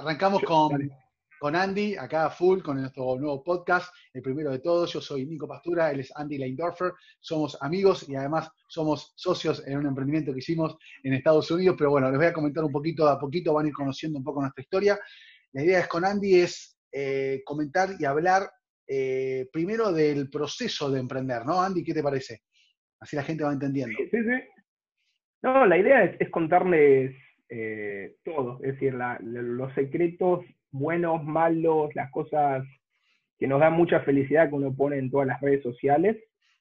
arrancamos con, con Andy, acá full, con nuestro nuevo podcast, el primero de todos. Yo soy Nico Pastura, él es Andy Leindorfer. Somos amigos y además somos socios en un emprendimiento que hicimos en Estados Unidos. Pero bueno, les voy a comentar un poquito, a poquito van a ir conociendo un poco nuestra historia. La idea es con Andy es eh, comentar y hablar eh, primero del proceso de emprender, ¿no? Andy, ¿qué te parece? Así la gente va entendiendo. Sí, sí. No, la idea es, contarles eh, todo, es decir, los secretos buenos, malos, las cosas que nos dan mucha felicidad que uno pone en todas las redes sociales.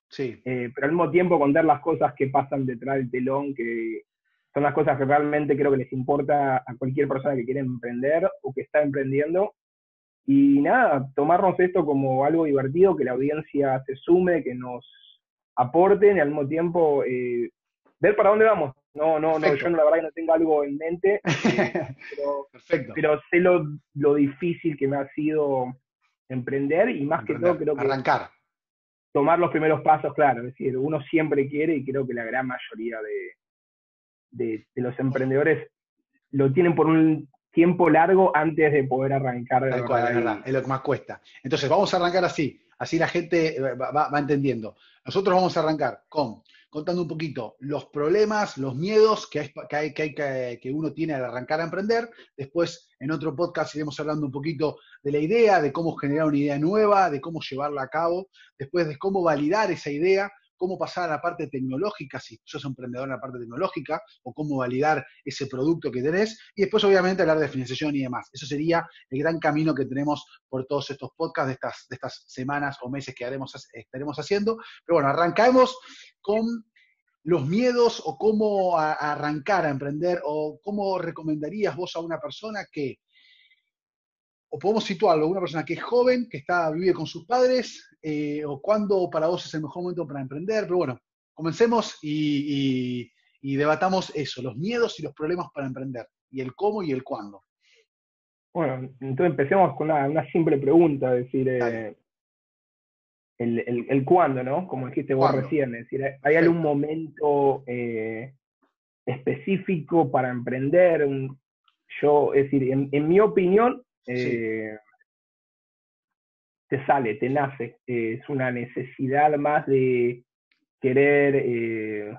Sí. Eh, pero al mismo tiempo contar las cosas que pasan detrás del telón, que son las cosas que realmente creo que les importa a cualquier persona que quiere emprender o que está emprendiendo. Y nada, tomarnos esto como algo divertido, que la audiencia se sume, que nos aporten y al mismo tiempo eh, ver para dónde vamos. No, no, no, yo no, la verdad que no tengo algo en mente, eh, pero, pero, sé lo, lo, difícil que me ha sido emprender y más que todo creo que... Arrancar. Tomar los primeros pasos, claro, es decir, uno siempre quiere y creo que la gran mayoría de, de, los emprendedores lo tienen por un tiempo largo antes de poder arrancar. De verdad, es lo que más cuesta. Entonces, vamos a arrancar así, así la gente eh, va, va entendiendo. Nosotros vamos a arrancar con contando un poquito los problemas, los miedos que, hay, que, uno tiene al arrancar a emprender. Después, en otro podcast, iremos hablando un poquito de la idea, de cómo generar una idea nueva, de cómo llevarla a cabo, después de cómo validar esa idea cómo pasar a la parte tecnológica, si sos emprendedor en la parte tecnológica, o cómo validar ese producto que tenés, y después obviamente hablar de financiación y demás. Eso sería el gran camino que tenemos por todos estos podcasts de estas, de estas semanas o meses que haremos, estaremos haciendo. Pero bueno, arrancamos con los miedos o cómo arrancar a emprender o cómo recomendarías vos a una persona que o podemos situarlo, una persona que es joven, que está vive con sus padres, eh, o cuándo para vos es el mejor momento para emprender. Pero bueno, comencemos y, debatamos eso, los miedos y los problemas para emprender, y el cómo y el cuándo. Bueno, entonces empecemos con una, simple pregunta, es decir, eh, el, cuándo, ¿no? Como dijiste vos recién, es decir, ¿hay algún momento eh, específico para emprender? yo, es decir, en mi opinión, eh, te sale, te nace. es una necesidad más de querer eh,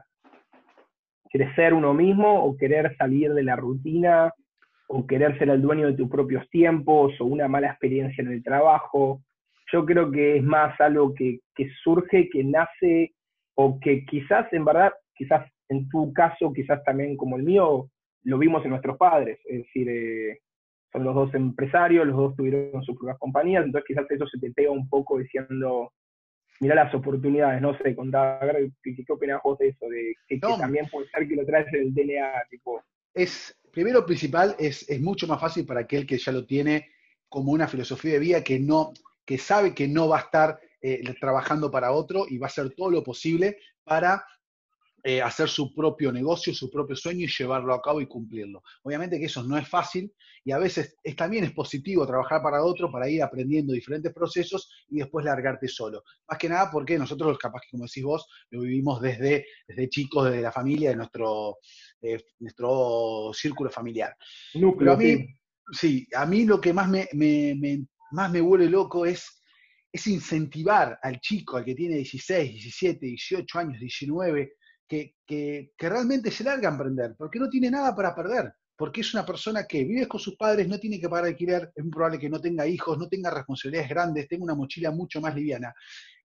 crecer uno mismo o querer salir de la rutina o querer ser el dueño de tus propios tiempos o una mala experiencia en el trabajo. Yo creo que es más algo que, surge, que nace o que quizás en verdad, quizás en tu caso, quizás también como el mío, lo vimos en nuestros padres. Es decir, eh, son los dos empresarios, los dos tuvieron sus propias compañías, entonces quizás eso se te pega un poco diciendo, mira las oportunidades, no sé, contá, ¿qué, qué opinas vos de eso? De que, también puede ser que lo traes el DNA, tipo... Es, primero principal, es, es mucho más fácil para aquel que ya lo tiene como una filosofía de vida que no, que sabe que no va a estar eh, trabajando para otro y va a hacer todo lo posible para eh, hacer su propio negocio, su propio sueño y llevarlo a cabo y cumplirlo. Obviamente que eso no es fácil y a veces es, también es positivo trabajar para otro para ir aprendiendo diferentes procesos y después largarte solo. Más que nada porque nosotros, capaz que como decís vos, lo vivimos desde, desde chicos, desde la familia, de nuestro, nuestro círculo familiar. Pero a mí, sí. a mí lo que más me, más me vuelve loco es, es incentivar al chico, al que tiene 16, 17, 18 años, 19, que, realmente se larga a emprender, porque no tiene nada para perder, porque es una persona que vive con sus padres, no tiene que pagar alquiler, es probable que no tenga hijos, no tenga responsabilidades grandes, tenga una mochila mucho más liviana.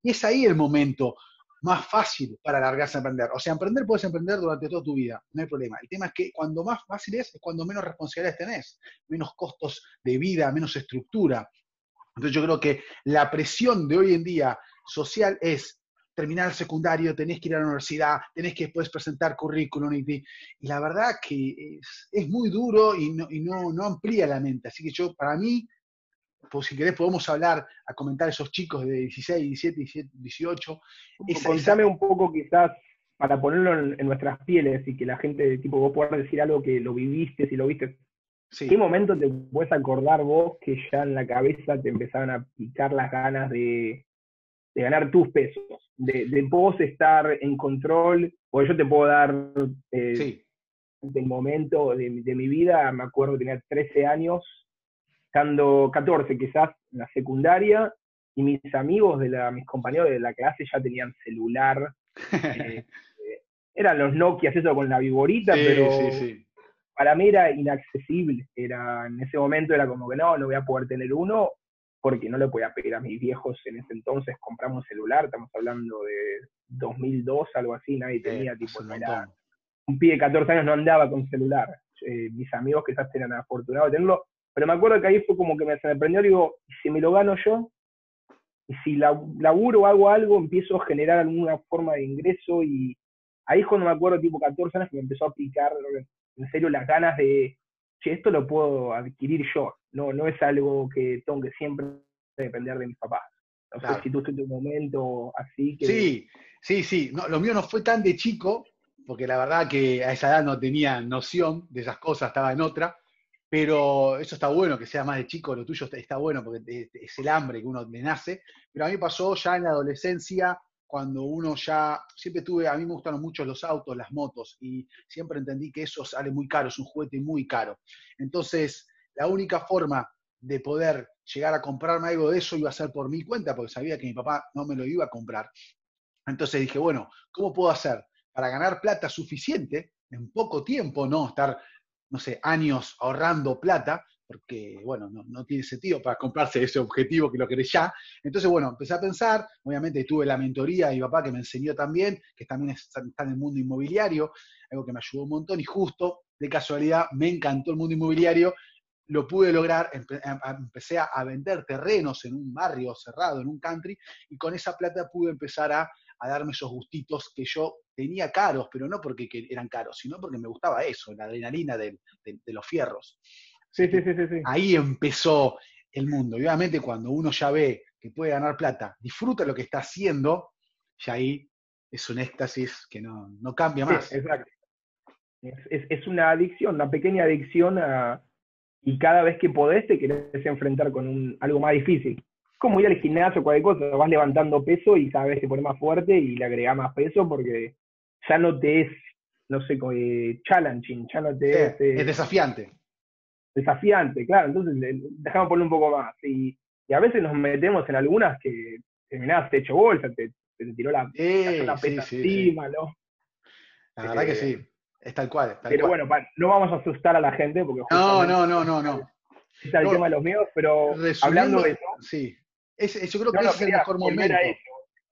Y es ahí el momento más fácil para largarse a emprender. O sea, emprender puedes emprender durante toda tu vida, no hay problema. El tema es que cuando más fácil es, es cuando menos responsabilidades tenés, menos costos de vida, menos estructura. Entonces yo creo que la presión de hoy en día social es terminar el secundario, tenés que ir a la universidad, tenés que después presentar currículum y, la verdad que es, muy duro y, no, y no, no, amplía la mente. Así que yo, para mí, pues si querés podemos hablar, a comentar esos chicos de 16, 17, 18. Contame un poco quizás para ponerlo en, nuestras pieles y que la gente, tipo, vos puedas decir algo que lo viviste, si lo viste. Sí. ¿Qué momento te puedes acordar vos que ya en la cabeza te empezaron a picar las ganas de, de ganar tus pesos, de, de vos estar en control, o yo te puedo dar eh, del momento de, mi vida, me acuerdo tenía 13 años, estando 14 quizás en la secundaria, y mis amigos, de la, mis compañeros de la clase ya tenían celular. Eh, eh, eran los Nokia, eso con la viborita, pero para mí era inaccesible. Era, en ese momento era como que no, no voy a poder tener uno, porque no le podía pedir a mis viejos en ese entonces compramos un celular, estamos hablando de 2002, algo así, nadie tenía, tipo, un pibe de 14 años no andaba con celular. Eh, mis amigos quizás eran afortunados de tenerlo, pero me acuerdo que ahí fue como que me, se me prendió, digo, si me lo gano yo, y si laburo o hago algo, empiezo a generar alguna forma de ingreso y ahí es cuando me acuerdo, tipo 14 años, que me empezó a picar en serio las ganas de, che, esto lo puedo adquirir yo, no, no es algo que tengo que siempre depender de mis papás. No sé si tú en un momento así que... Sí, sí, sí, no, lo mío no fue tan de chico, porque la verdad que a esa edad no tenía noción de esas cosas, estaba en otra, pero eso está bueno, que sea más de chico, lo tuyo está, bueno, porque es el hambre que uno le nace, pero a mí pasó ya en la adolescencia, cuando uno ya, siempre tuve, a mí me gustaron mucho los autos, las motos, y siempre entendí que eso sale muy caro, es un juguete muy caro. Entonces, la única forma de poder llegar a comprarme algo de eso iba a ser por mi cuenta, porque sabía que mi papá no me lo iba a comprar. Entonces dije, bueno, ¿cómo puedo hacer para ganar plata suficiente en poco tiempo, no estar, no sé, años ahorrando plata, porque, bueno, no, tiene sentido para comprarse ese objetivo que lo querés ya. Entonces, bueno, empecé a pensar, obviamente tuve la mentoría de mi papá que me enseñó también, que también está, en el mundo inmobiliario, algo que me ayudó un montón, y justo, de casualidad, me encantó el mundo inmobiliario, lo pude lograr, empecé a vender terrenos en un barrio cerrado, en un country, y con esa plata pude empezar a a darme esos gustitos que yo tenía caros, pero no porque eran caros, sino porque me gustaba eso, la adrenalina de, los fierros. Sí, sí, sí, sí, Ahí empezó el mundo. Y obviamente cuando uno ya ve que puede ganar plata, disfruta lo que está haciendo, ya ahí es un éxtasis que no, cambia más. exacto. Es, una adicción, una pequeña adicción a, y cada vez que podés te querés enfrentar con un, algo más difícil como ir al gimnasio o cualquier cosa, vas levantando peso y cada vez te pone más fuerte y le agregas más peso porque ya no te es, no sé, eh, challenging, ya no te es... Eh, es desafiante. Desafiante, claro, entonces dejamos poner un poco más. Y, a veces nos metemos en algunas que terminás te hecho bolsa, te, te tiró la, la pesa encima, ¿no? La verdad que sí, es tal cual. pero bueno, no vamos a asustar a la gente porque... No, no, no, no, no. Está el tema de los miedos, pero hablando de eso... Sí, yo creo que ese es el mejor momento.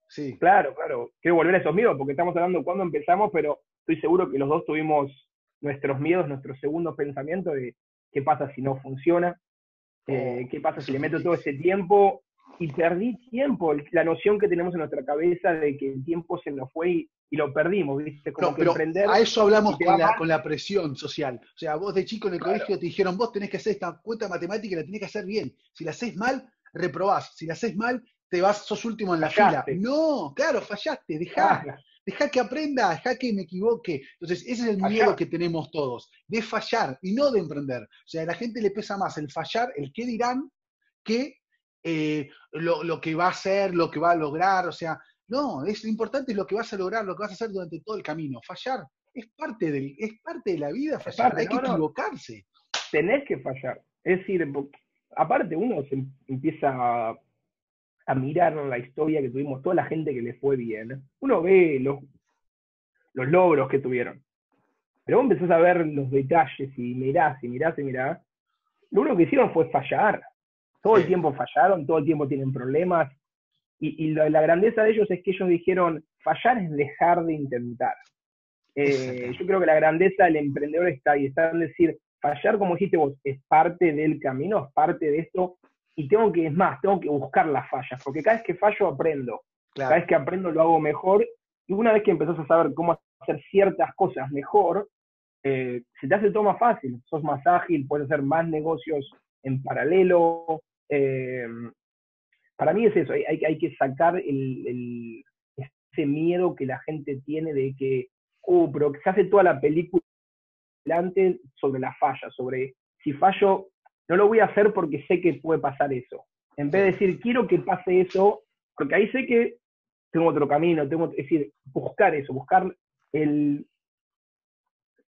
Sí. Claro, claro. Quiero volver a esos miedos, porque estamos hablando cuando empezamos, pero estoy seguro que los dos tuvimos nuestros miedos, nuestro segundo pensamiento de qué pasa si no funciona, eh, oh, qué pasa si le meto todo ese tiempo y perdí tiempo, la noción que tenemos en nuestra cabeza de que el tiempo se nos fue y, lo perdimos, ¿viste? Como que A eso hablamos con la, presión social. O sea, vos de chico en el colegio te dijeron, vos tenés que hacer esta cuenta matemática y la tenés que hacer bien. Si la haces mal, reprobás. Si la haces mal, te vas, sos último en la fila. No, claro, fallaste, dejá. Dejá que aprenda, dejá que me equivoque. Entonces, ese es el miedo que tenemos todos, de fallar y no de emprender. O sea, a la gente le pesa más el fallar, el qué dirán, que eh, lo, que va a hacer, lo que va a lograr. O sea, no, es lo importante es lo que vas a lograr, lo que vas a hacer durante todo el camino. Fallar es parte, del, es parte de la vida, fallar, hay que equivocarse. Tenés que fallar. Es decir, aparte uno se empieza a, mirar la historia que tuvimos, toda la gente que le fue bien, uno ve los, los logros que tuvieron. Pero vos empezás a ver los detalles y mirás y mirás y mirás. Lo único que hicieron fue fallar. Todo el tiempo fallaron, todo el tiempo tienen problemas. Y, la, grandeza de ellos es que ellos dijeron, fallar es dejar de intentar. Eh, yo creo que la grandeza del emprendedor está ahí, está en decir, fallar, como dijiste vos, es parte del camino, es parte de esto, y tengo que, es más, tengo que buscar las fallas, porque cada vez que fallo aprendo, cada vez que aprendo lo hago mejor, y una vez que empezás a saber cómo hacer ciertas cosas mejor, eh, se te hace todo más fácil, sos más ágil, puedes hacer más negocios en paralelo. Eh, para mí es eso, hay, hay, que sacar el, ese miedo que la gente tiene de que, uh, pero se hace toda la película sobre la falla, sobre si fallo, no lo voy a hacer porque sé que puede pasar eso. En vez de decir, quiero que pase eso, porque ahí sé que tengo otro camino, tengo, es decir, buscar eso, buscar el,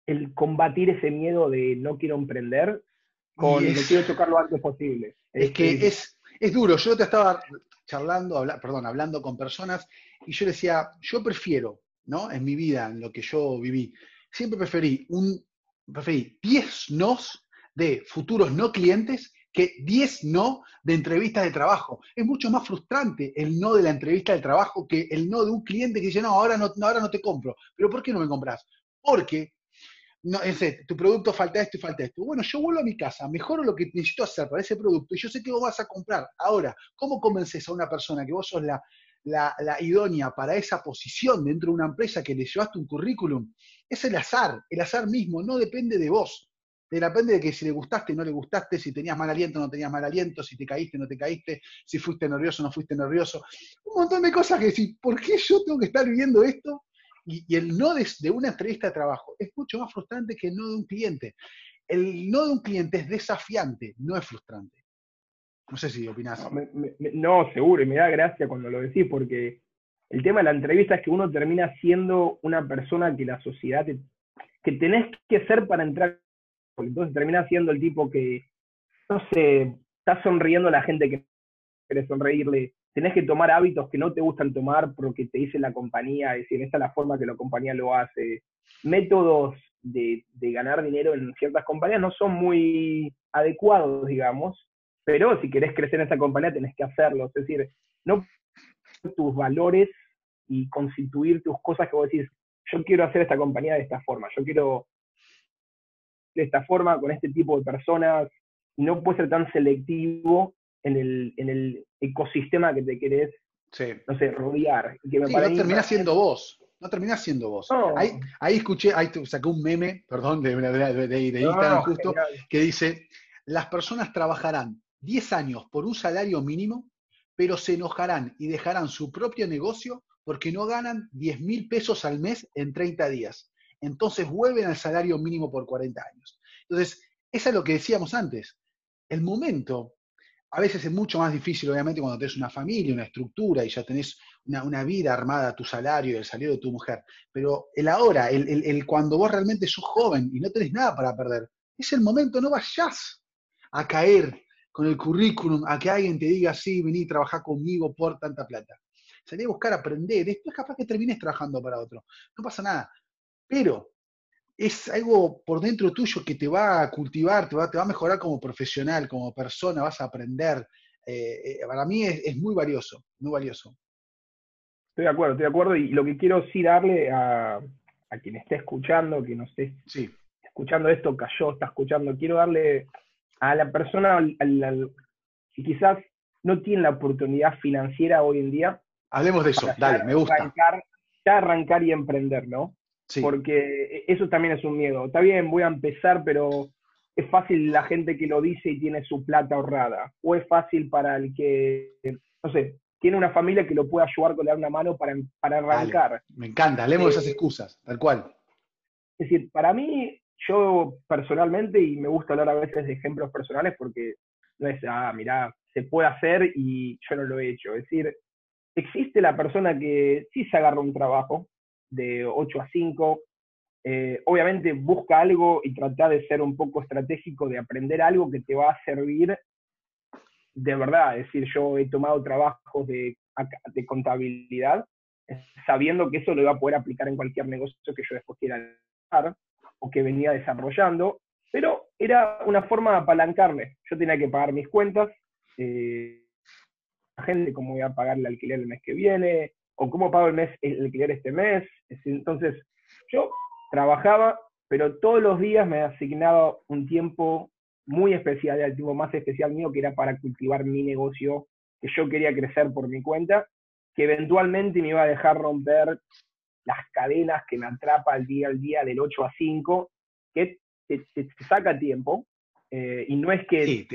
el combatir ese miedo de no quiero emprender, con el quiero chocar lo antes posible. Es, que es, es duro. Yo te estaba charlando, perdón, hablando con personas y yo decía, yo prefiero, ¿no? En mi vida, en lo que yo viví, siempre preferí un, preferí 10 nos de futuros no clientes que 10 no de entrevistas de trabajo. Es mucho más frustrante el no de la entrevista de trabajo que el no de un cliente que dice, no, ahora no, ahora no te compro. ¿Pero por qué no me compras? Porque no, ese, tu producto falta esto y falta esto. Bueno, yo vuelvo a mi casa, mejoro lo que necesito hacer para ese producto y yo sé que vos vas a comprar. Ahora, ¿cómo convences a una persona que vos sos la, la, la, idónea para esa posición dentro de una empresa que le llevaste un currículum? Es el azar, el azar mismo, no depende de vos. Depende de que si le gustaste, no le gustaste, si tenías mal aliento, no tenías mal aliento, si te caíste, no te caíste, si fuiste nervioso, no fuiste nervioso. Un montón de cosas que decir, ¿por qué yo tengo que estar viviendo esto? Y, el no de, una entrevista de trabajo es mucho más frustrante que el no de un cliente. El no de un cliente es desafiante, no es frustrante. No sé si opinás. No, seguro, y me da gracia cuando lo decís, porque el tema de la entrevista es que uno termina siendo una persona que la sociedad, que tenés que ser para entrar entonces termina siendo el tipo que, no sé, está sonriendo a la gente que quiere sonreírle. Tenés que tomar hábitos que no te gustan tomar porque te dice la compañía, es decir, esta es la forma que la compañía lo hace. Métodos de, de ganar dinero en ciertas compañías no son muy adecuados, digamos, pero si querés crecer en esa compañía tenés que hacerlo. Es decir, no tus valores y constituir tus cosas que vos decís, yo quiero hacer esta compañía de esta forma, yo quiero de esta forma, con este tipo de personas, y no puedes ser tan selectivo en el, en el ecosistema que te querés, no sé, rodear. Que no terminás siendo vos. No terminás siendo vos. Ahí, ahí, escuché, ahí saqué un meme, perdón, de, de, de, Instagram justo, que dice, las personas trabajarán 10 años por un salario mínimo, pero se enojarán y dejarán su propio negocio porque no ganan 10 mil pesos al mes en 30 días entonces vuelven al salario mínimo por 40 años. Entonces, eso es lo que decíamos antes. El momento, a veces es mucho más difícil, obviamente, cuando tenés una familia, una estructura y ya tenés una, vida armada, tu salario y el salario de tu mujer. Pero el ahora, el, cuando vos realmente sos joven y no tenés nada para perder, es el momento, no vayas a caer con el currículum, a que alguien te diga, sí, vení, trabajar conmigo por tanta plata. Salí a buscar aprender, después capaz que termines trabajando para otro. No pasa nada pero es algo por dentro tuyo que te va a cultivar, te va, te va a mejorar como profesional, como persona, vas a aprender. Eh, eh, para mí es, muy valioso, muy valioso. Estoy de acuerdo, estoy de acuerdo. Y lo que quiero sí darle a, a quien esté escuchando, quien no esté sí. escuchando esto, cayó, está escuchando, quiero darle a la persona que quizás no tiene la oportunidad financiera hoy en día. Hablemos de eso, dale, me gusta. Arrancar, ya arrancar y emprender, ¿no? Porque eso también es un miedo. Está bien, voy a empezar, pero es fácil la gente que lo dice y tiene su plata ahorrada. O es fácil para el que, no sé, tiene una familia que lo puede ayudar con dar una mano para, para arrancar. me encanta, hablemos esas excusas, tal cual. Es decir, para mí, yo personalmente, y me gusta hablar a veces de ejemplos personales porque no es, ah, mirá, se puede hacer y yo no lo he hecho. Es decir, existe la persona que sí se agarra un trabajo, de 8 a 5. Eh, obviamente busca algo y trata de ser un poco estratégico, de aprender algo que te va a servir de verdad. Es decir, yo he tomado trabajos de, de contabilidad sabiendo que eso lo iba a poder aplicar en cualquier negocio que yo después quiera hacer o que venía desarrollando, pero era una forma de apalancarme. Yo tenía que pagar mis cuentas, eh, la gente, cómo voy a pagar el alquiler el mes que viene, o cómo pago el mes el alquiler este mes. Entonces, yo trabajaba, pero todos los días me asignaba un tiempo muy especial, el tiempo más especial mío, que era para cultivar mi negocio, que yo quería crecer por mi cuenta, que eventualmente me iba a dejar romper las cadenas que me atrapa al día al día del 8 a 5, que te, saca tiempo, eh, y no es que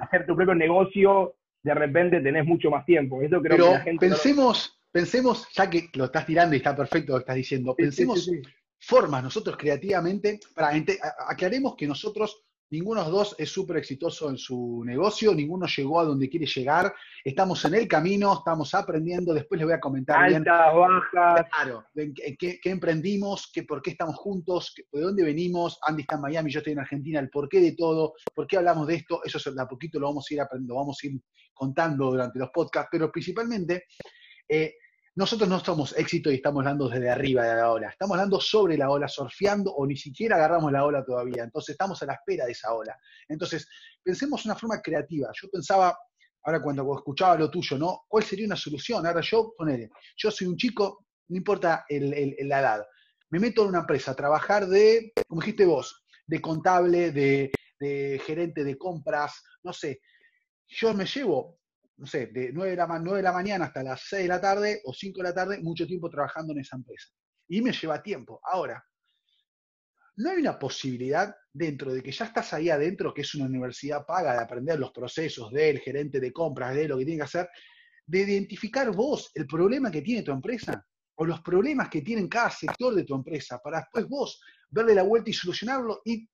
hacer tu propio negocio de repente tenés mucho más tiempo. Eso creo Pero que la gente pensemos, pensemos, ya que lo estás tirando y está perfecto lo que estás diciendo, pensemos formas nosotros creativamente, para aclaremos que nosotros ninguno de los dos es súper exitoso en su negocio, ninguno llegó a donde quiere llegar, estamos en el camino, estamos aprendiendo, después les voy a comentar Altas, bien. bajas. Claro, qué, emprendimos, qué, por qué estamos juntos, de dónde venimos, Andy está en Miami, yo estoy en Argentina, el porqué de todo, por qué hablamos de esto, eso de a poquito lo vamos a ir aprendiendo, vamos a ir contando durante los podcasts, pero principalmente... Eh, nosotros no somos éxito y estamos hablando desde arriba de la ola, estamos hablando sobre la ola, surfeando o ni siquiera agarramos la ola todavía, entonces estamos a la espera de esa ola. Entonces, pensemos una forma creativa. Yo pensaba, ahora cuando escuchaba lo tuyo, ¿no? ¿Cuál sería una solución? Ahora yo, ponele, yo soy un chico, no importa la edad, me meto en una empresa a trabajar de, como dijiste vos, de contable, de gerente de compras, no sé, yo me llevo no sé, de 9 de, la, 9 de la mañana hasta las 6 de la tarde o 5 de la tarde, mucho tiempo trabajando en esa empresa. Y me lleva tiempo. Ahora, no hay una posibilidad dentro de que ya estás ahí adentro, que es una universidad paga de aprender los procesos del gerente de compras, de lo que tiene que hacer, de identificar vos el problema que tiene tu empresa o los problemas que tiene cada sector de tu empresa, para después vos verle la vuelta y solucionarlo y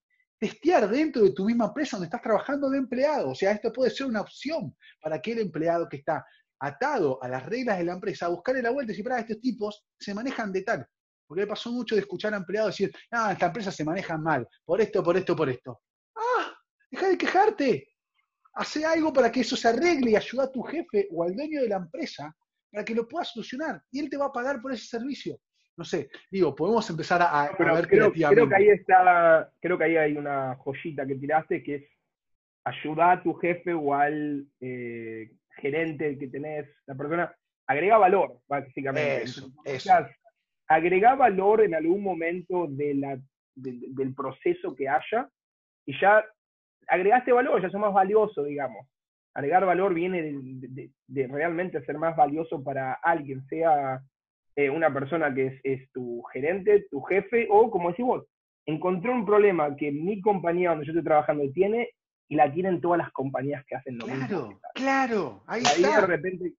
testear dentro de tu misma empresa donde estás trabajando de empleado. O sea, esto puede ser una opción para aquel empleado que está atado a las reglas de la empresa, a buscarle la vuelta y decir, para, estos tipos se manejan de tal. Porque me pasó mucho de escuchar a empleados decir, ah, esta empresa se maneja mal, por esto, por esto, por esto. Ah, deja de quejarte. Hace algo para que eso se arregle y ayuda a tu jefe o al dueño de la empresa para que lo pueda solucionar. Y él te va a pagar por ese servicio no sé, digo, podemos empezar a, ver creo, creo, que ahí está, creo que ahí hay una joyita que tiraste que es ayudar a tu jefe o al eh, gerente que tenés, la persona, agrega valor, básicamente. Eso, agrega valor en algún momento de la, del proceso que haya y ya agregaste valor, ya sos más valioso, digamos. Agregar valor viene de, de realmente ser más valioso para alguien, sea eh, una persona que es, tu gerente, tu jefe, o como decís vos, encontré un problema que mi compañía donde yo estoy trabajando tiene y la tienen todas las compañías que hacen lo claro, mismo. Claro, ahí, ahí de repente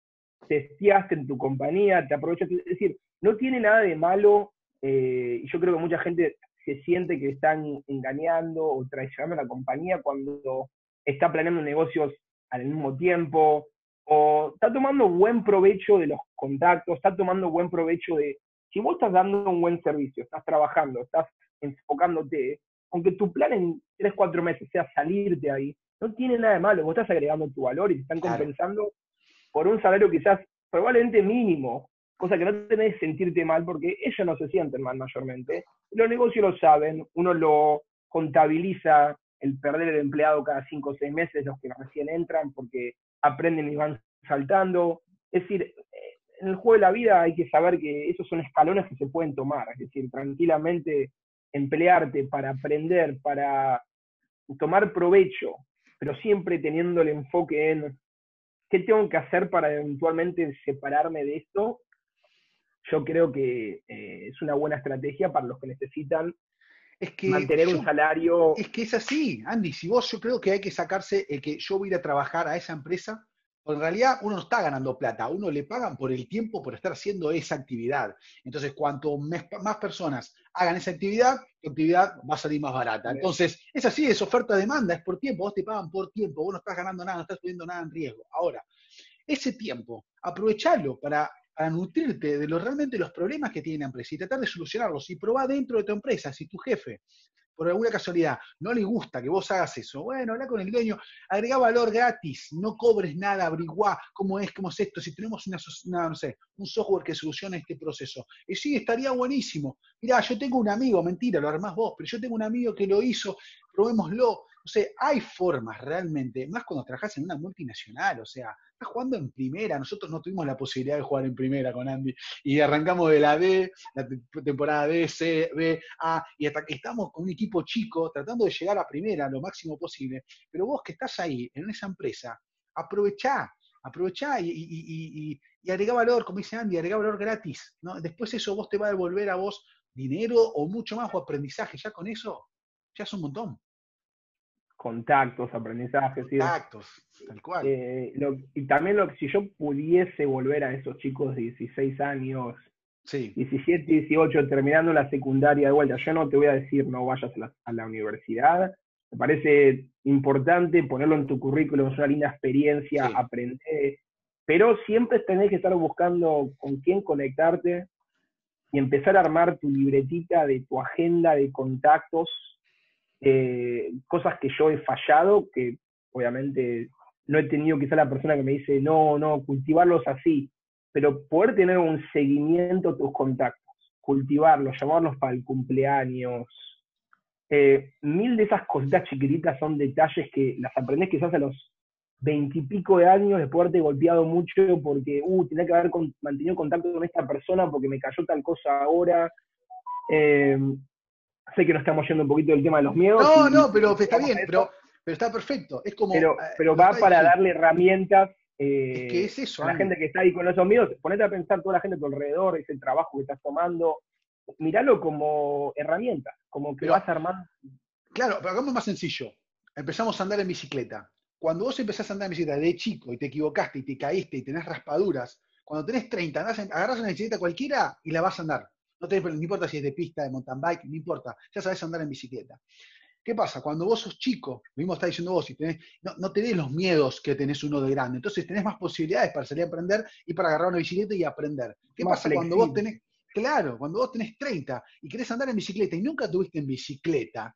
testeaste en tu compañía, te aprovechas. Es decir, no tiene nada de malo, eh, y yo creo que mucha gente se siente que están engañando o traicionando a la compañía cuando está planeando negocios al mismo tiempo, o está tomando buen provecho de los contactos, está tomando buen provecho de, si vos estás dando un buen servicio, estás trabajando, estás enfocándote, aunque tu plan en 3, 4 meses sea salirte ahí, no tiene nada de malo, vos estás agregando tu valor y te están compensando por un salario quizás probablemente mínimo, cosa que no tenés que sentirte mal porque ellos no se sienten mal mayormente. Los negocios lo saben, uno lo contabiliza el perder el empleado cada 5 o 6 meses, los que recién entran, porque aprenden y van saltando. Es decir, eh, en el juego de la vida hay que saber que esos son escalones que se pueden tomar, es decir, tranquilamente emplearte para aprender, para tomar provecho, pero siempre teniendo el enfoque en qué tengo que hacer para eventualmente separarme de esto, yo creo que eh, es una buena estrategia para los que necesitan es que mantener un salario. Es que es así, Andy. Si vos, yo creo que hay que sacarse el que yo voy a ir a trabajar a esa empresa, en realidad uno no está ganando plata, uno le pagan por el tiempo por estar haciendo esa actividad. Entonces, cuanto más personas hagan esa actividad, tu actividad va a salir más barata. Entonces, es así, es oferta-demanda, es por tiempo, vos te pagan por tiempo, vos no estás ganando nada, no estás poniendo nada en riesgo. Ahora, ese tiempo, aprovecharlo para a nutrirte de lo, realmente los problemas que tiene la empresa y tratar de solucionarlos y probar dentro de tu empresa, si tu jefe, por alguna casualidad, no le gusta que vos hagas eso, bueno, habla con el dueño, agrega valor gratis, no cobres nada, averiguá cómo es, cómo es esto, si tenemos una, no sé, un software que solucione este proceso. Y sí, estaría buenísimo. Mirá, yo tengo un amigo, mentira, lo armás vos, pero yo tengo un amigo que lo hizo, probémoslo. O sea, hay formas realmente, más cuando trabajas en una multinacional, o sea, jugando en primera. Nosotros no tuvimos la posibilidad de jugar en primera con Andy. Y arrancamos de la D, la temporada D, C, B, A, y hasta que estamos con un equipo chico tratando de llegar a primera lo máximo posible. Pero vos que estás ahí, en esa empresa, aprovechá, aprovechá y, y, agregá valor, como dice Andy, agregá valor gratis. Después eso vos te va a devolver a vos dinero o mucho más o aprendizaje. Ya con eso, ya es un montón contactos, aprendizajes. Contactos, tal cual. Eh, y también lo, si yo pudiese volver a esos chicos de 16 años, sí. 17, 18, terminando la secundaria de vuelta, yo no te voy a decir no vayas a la, universidad, me parece importante ponerlo en tu currículum, es una linda experiencia, aprender, pero siempre tenés que estar buscando con quién conectarte y empezar a armar tu libretita de tu agenda de contactos, eh, cosas que yo he fallado, que obviamente no he tenido quizá la persona que me dice, no, no, cultivarlos así, pero poder tener un seguimiento a tus contactos, cultivarlos, llamarlos para el cumpleaños. Eh, mil de esas cositas chiquititas son detalles que las aprendes quizás a los veintipico de años después de haberte golpeado mucho porque, uh, tenía que haber mantenido contacto con esta persona porque me cayó tal cosa ahora. Eh, sé que nos estamos yendo un poquito del tema de los miedos. No, no, pero está bien, pero, pero está perfecto. Es como. Pero, eh, pero va para darle herramientas eh, es es eso. A la gente que está ahí con esos miedos, ponete a pensar toda la gente a tu alrededor, ese trabajo que estás tomando, míralo como herramienta, como que vas armando. Claro, pero hagamos más sencillo. Empezamos a andar en bicicleta. Cuando vos empezás a andar en bicicleta de chico y te equivocaste y te caíste y tenés raspaduras, cuando tenés 30, agarras una bicicleta cualquiera y la vas a andar. No, tenés, no importa si es de pista, de mountain bike, no importa. Ya sabes andar en bicicleta. ¿Qué pasa? Cuando vos sos chico, lo mismo está diciendo vos, y tenés, no, no, tenés los miedos que tenés uno de grande, entonces tenés más posibilidades para salir a aprender y para agarrar una bicicleta y aprender. ¿Qué pasa cuando vos tenés, claro, cuando vos tenés 30 y querés andar en bicicleta y nunca tuviste en bicicleta,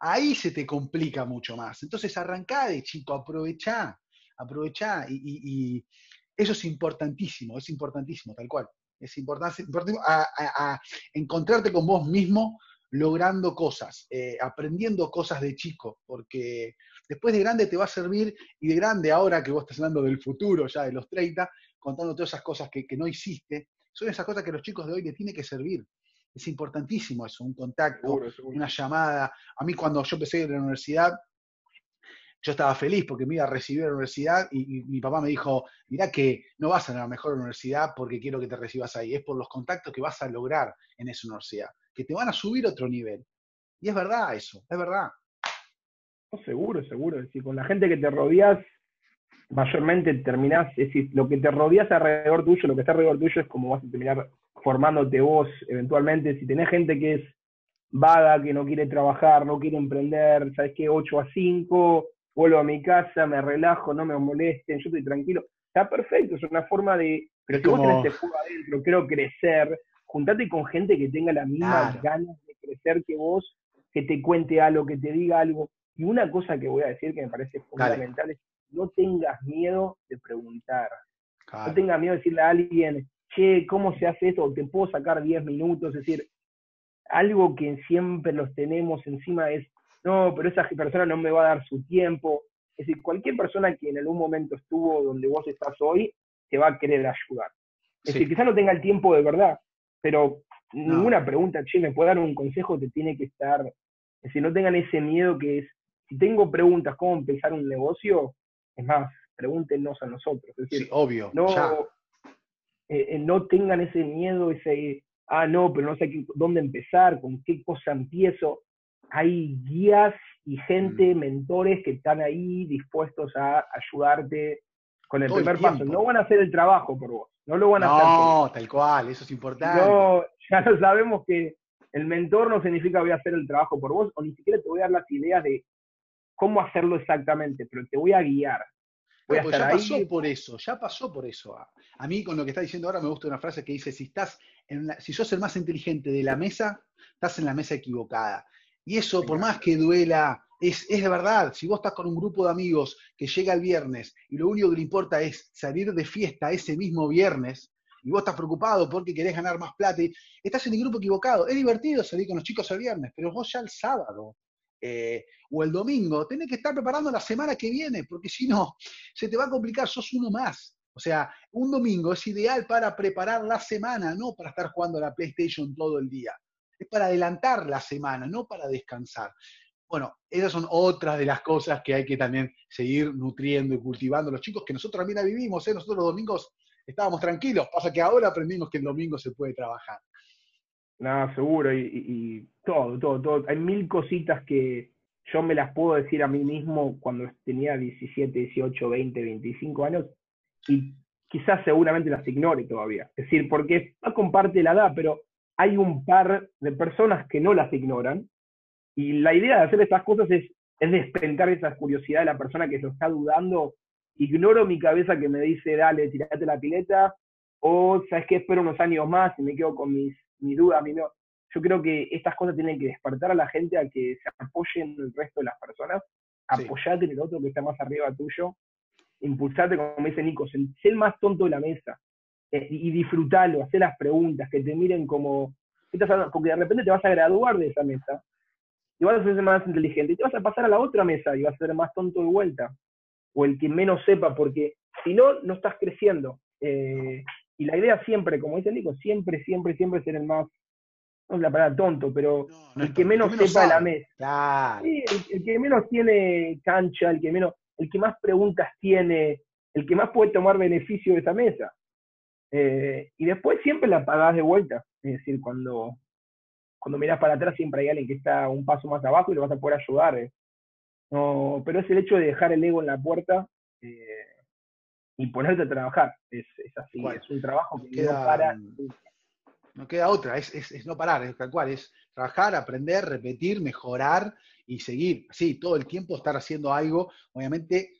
ahí se te complica mucho más. Entonces arrancá de chico, aprovechá, aprovechá y, eso es importantísimo, es importantísimo, tal cual. Es importante, a encontrarte con vos mismo logrando cosas, eh, aprendiendo cosas de chico, porque después de grande te va a servir, y de grande ahora que vos estás hablando del futuro, ya de los 30, contando todas esas cosas que, no hiciste, son esas cosas que a los chicos de hoy les tiene que servir. Es importantísimo eso, un contacto, una llamada. A mí cuando yo empecé a ir a la universidad, yo estaba feliz porque me iba a recibir la universidad y, mi papá me dijo, mira que no vas a la mejor universidad porque quiero que te recibas ahí, es por los contactos que vas a lograr en esa universidad que te van a subir otro nivel. Y es verdad eso, es verdad. seguro, seguro. Es decir, con la gente que te rodeas, mayormente terminás, es decir, lo que te rodeas alrededor tuyo, lo que está alrededor tuyo es como vas a terminar formándote vos eventualmente. Si tenés gente que es vaga, que no quiere trabajar, no quiere emprender, sabes que 8 a 5, vuelvo a mi casa, me relajo, no me molesten, yo estoy tranquilo. Está perfecto, es una forma de, pero si vos tenés este fuego adentro, quiero crecer, juntate con gente que tenga las mismas ganas de crecer que vos, que te cuente algo, que te diga algo. Y una cosa que voy a decir que me parece fundamental es no tengas miedo de preguntar. No tengas miedo de decirle a alguien, che, ¿cómo se hace esto? te puedo sacar 10 minutos. Es decir, algo que siempre los tenemos encima es, no, pero esa persona no me va a dar su tiempo. Es decir, cualquier persona que en algún momento estuvo donde vos estás hoy, te va a querer ayudar. Es decir, quizás no tenga el tiempo de verdad, pero ninguna pregunta, che, ¿me puede dar un consejo? Te tiene que estar, es decir, no tengan ese miedo que es, si tengo preguntas, ¿cómo empezar un negocio? Es más, pregúntenos a nosotros. Es decir, sí, obvio. No, eh, eh, no tengan ese miedo, ese, ah, no, pero no sé dónde empezar, con qué cosa empiezo. Hay guías y gente, mm. mentores que están ahí dispuestos a ayudarte con el primer paso. No van a hacer el trabajo por vos no lo van a hacer. No, tal cual, eso es importante. No, ya sabemos que el mentor no significa voy a hacer el trabajo por vos, o ni siquiera te voy a dar las ideas de cómo hacerlo exactamente, pero te voy a guiar. Voy a pues ya pasó por eso, ya pasó por eso. A, mí con lo que está diciendo ahora me gusta una frase que dice, si estás en si sos el más inteligente de la mesa, estás en la mesa equivocada. Y eso, por más que duela, es, de verdad, si vos estás con un grupo de amigos que llega el viernes y lo único que le importa es salir de fiesta ese mismo viernes, y vos estás preocupado porque querés ganar más plata, y estás en el grupo equivocado. Es divertido salir con los chicos el viernes, pero vos ya el sábado eh, o el domingo tenés que estar preparando la semana que viene, porque si no, se te va a complicar, sos uno más. O sea, un domingo es ideal para preparar la semana, no para estar jugando a la PlayStation todo el día. Es para adelantar la semana, no para descansar. Bueno, esas son otras de las cosas que hay que también seguir nutriendo y cultivando los chicos, que nosotros también la vivimos, ¿eh? nosotros los domingos estábamos tranquilos, pasa que ahora aprendimos que el domingo se puede trabajar. No, seguro, y, todo, todo, todo. Hay mil cositas que yo me las puedo decir a mí mismo cuando tenía 17, 18, 20, 25 años, y quizás seguramente las ignore todavía. Es decir, porque no comparte la edad, pero hay un par de personas que no las ignoran, y la idea de hacer estas cosas es es despertar esa curiosidad de la persona que lo está dudando. Ignoro mi cabeza que me dice, dale, tirate la pileta, o sabes qué, espero unos años más y me quedo con mis, mis dudas. Mi Yo creo que estas cosas tienen que despertar a la gente a que se apoyen el resto de las personas, apoyate en el otro que está más arriba tuyo, impulsarte, como dice Nico, ser el más tonto de la mesa eh, y disfrutarlo, hacer las preguntas, que te miren como, porque de repente te vas a graduar de esa mesa y vas a ser más inteligente y te vas a pasar a la otra mesa y vas a ser más tonto de vuelta o el que menos sepa, porque si no, no estás creciendo. Eh, y la idea siempre, como dice Nico, siempre, siempre, siempre ser el más, no es la palabra tonto, pero el que menos sepa de la mesa. el, que menos tiene cancha, el que menos, el que más preguntas tiene, el que más puede tomar beneficio de esa mesa. Eh, y después siempre la pagás de vuelta. Es decir, cuando, cuando miras para atrás siempre hay alguien que está un paso más abajo y lo vas a poder ayudar. Eh. No, pero es el hecho de dejar el ego en la puerta eh, y ponerte a trabajar. Es, así, es un trabajo que no para. No queda otra, es, es, no parar, es tal cual, es trabajar, aprender, repetir, mejorar y seguir. Sí, todo el tiempo estar haciendo algo, obviamente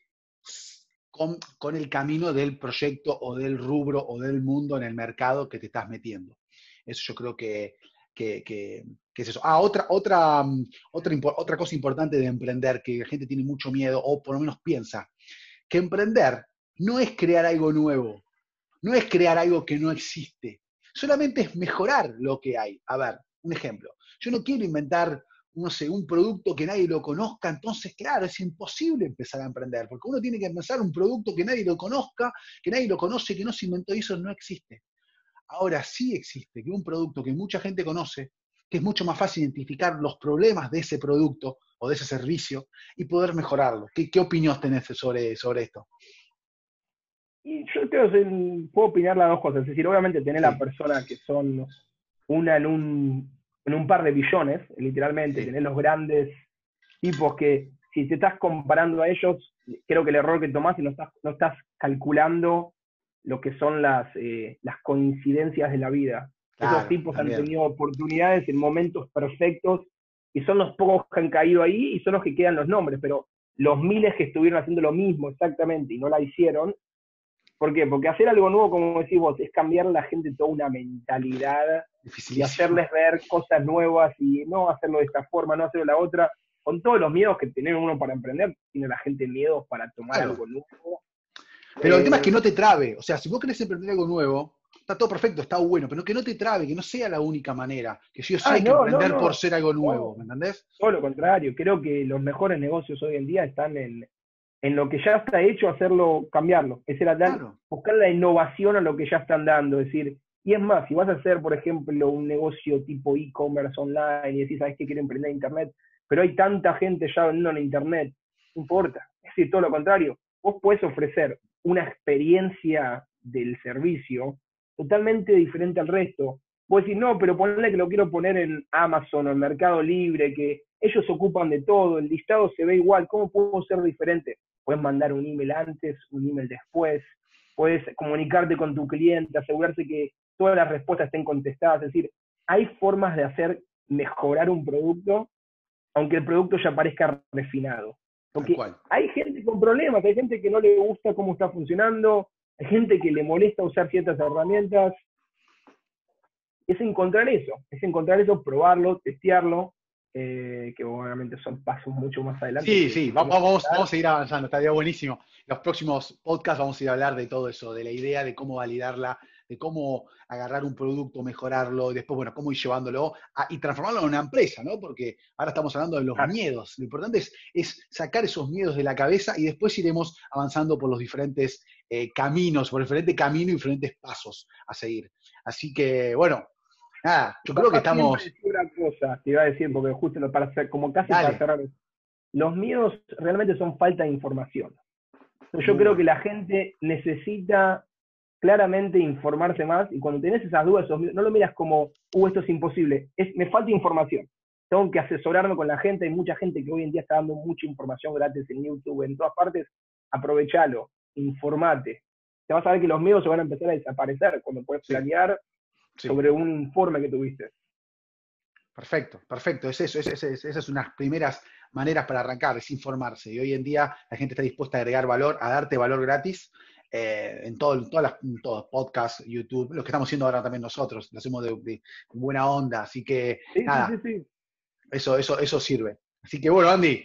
con, el camino del proyecto o del rubro o del mundo en el mercado que te estás metiendo. Eso yo creo que, que, es eso. Ah, otra, otra, mm, otra, otra cosa importante de emprender que la gente tiene mucho miedo o por lo menos piensa, que emprender no es crear algo nuevo, no es crear algo que no existe, solamente es mejorar lo que hay. A ver, un ejemplo. Yo no quiero inventar, no sé, un producto que nadie lo conozca, entonces, claro, es imposible empezar a emprender, porque uno tiene que empezar un producto que nadie lo conozca, que nadie lo conoce, que no se inventó y eso no existe ahora sí existe, que un producto que mucha gente conoce, que es mucho más fácil identificar los problemas de ese producto o de ese servicio y poder mejorarlo. ¿Qué, qué opinión tenés sobre, sobre esto? Y yo creo que puedo opinar las dos cosas. Es decir, obviamente tener la persona que son una en un, en un par de billones, literalmente, tener los grandes tipos que si te estás comparando a ellos, creo que el error que tomás es no estás, no estás calculando lo que son las, eh, las coincidencias de la vida. Esos tipos han tenido oportunidades en momentos perfectos y son los pocos que han caído ahí y son los que quedan los nombres, pero los miles que estuvieron haciendo lo mismo exactamente y no la hicieron, ¿por qué? Porque hacer algo nuevo, como decís vos, es cambiar a la gente toda una mentalidad y hacerles ver cosas nuevas y no hacerlo de esta forma, no hacerlo de la otra, con todos los miedos que tiene uno para emprender, tiene la gente miedos para tomar algo nuevo pero el tema es que no te trabe. O sea, si vos querés emprender algo nuevo, está todo perfecto, está bueno, pero que no te trabe, que no sea la única manera. Que sí o sí hay que emprender por ser algo nuevo, ¿me entendés? Todo lo contrario, creo que los mejores negocios hoy en día están en, en lo que ya está hecho, hacerlo, cambiarlo. Es decir, buscar la innovación a lo que ya están dando. Es decir, y es más, si vas a hacer, por ejemplo, un negocio tipo e-commerce online y decís, ¿sabes qué quiero emprender en Internet? Pero hay tanta gente ya vendiendo en Internet, no importa. Es decir, todo lo contrario. Vos puedes ofrecer una experiencia del servicio totalmente diferente al resto. Puedes decir, no, pero ponle que lo quiero poner en Amazon o en Mercado Libre, que ellos ocupan de todo, el listado se ve igual, ¿cómo puedo ser diferente? Puedes mandar un email antes, un email después, puedes comunicarte con tu cliente, asegurarse que todas las respuestas estén contestadas, es decir, hay formas de hacer mejorar un producto, aunque el producto ya parezca refinado. Porque hay gente con problemas, hay gente que no le gusta cómo está funcionando, hay gente que le molesta usar ciertas herramientas. Es encontrar eso, es encontrar eso, probarlo, testearlo, eh, que obviamente son pasos mucho más adelante. Sí, sí, vamos, vamos, vamos, a ir avanzando, estaría buenísimo. Los próximos podcasts vamos a ir a hablar de todo eso, de la idea de cómo validarla, de cómo agarrar un producto, mejorarlo, y después, bueno, cómo ir llevándolo y transformarlo en una empresa, ¿no? Porque ahora estamos hablando de los miedos. Lo importante es, es, sacar esos miedos de la cabeza y después iremos avanzando por los diferentes eh, caminos, por el diferente camino y diferentes pasos a seguir. Así que, bueno, nada, yo creo que estamos... Una cosa, te iba a decir, porque justo para hacer, como casi para cerrar, los miedos realmente son falta de información. Yo creo que la gente necesita claramente informarse más y cuando tenés esas dudas, no lo miras como, uh, esto es imposible, es, me falta información. Tengo que asesorarme con la gente, hay mucha gente que hoy en día está dando mucha información gratis en YouTube, en todas partes, aprovechalo, informate. Te vas a ver que los medios se van a empezar a desaparecer cuando puedes planear sobre un informe que tuviste. Perfecto, perfecto, es eso, es, es, esas son unas primeras maneras para arrancar, es informarse. Y hoy en día la gente está dispuesta a agregar valor, a darte valor gratis eh, en, todo, todas las todos, podcasts, YouTube, lo que estamos haciendo ahora también nosotros, lo hacemos de, buena onda, así que nada, eso, eso, eso sirve. Así que bueno, Andy,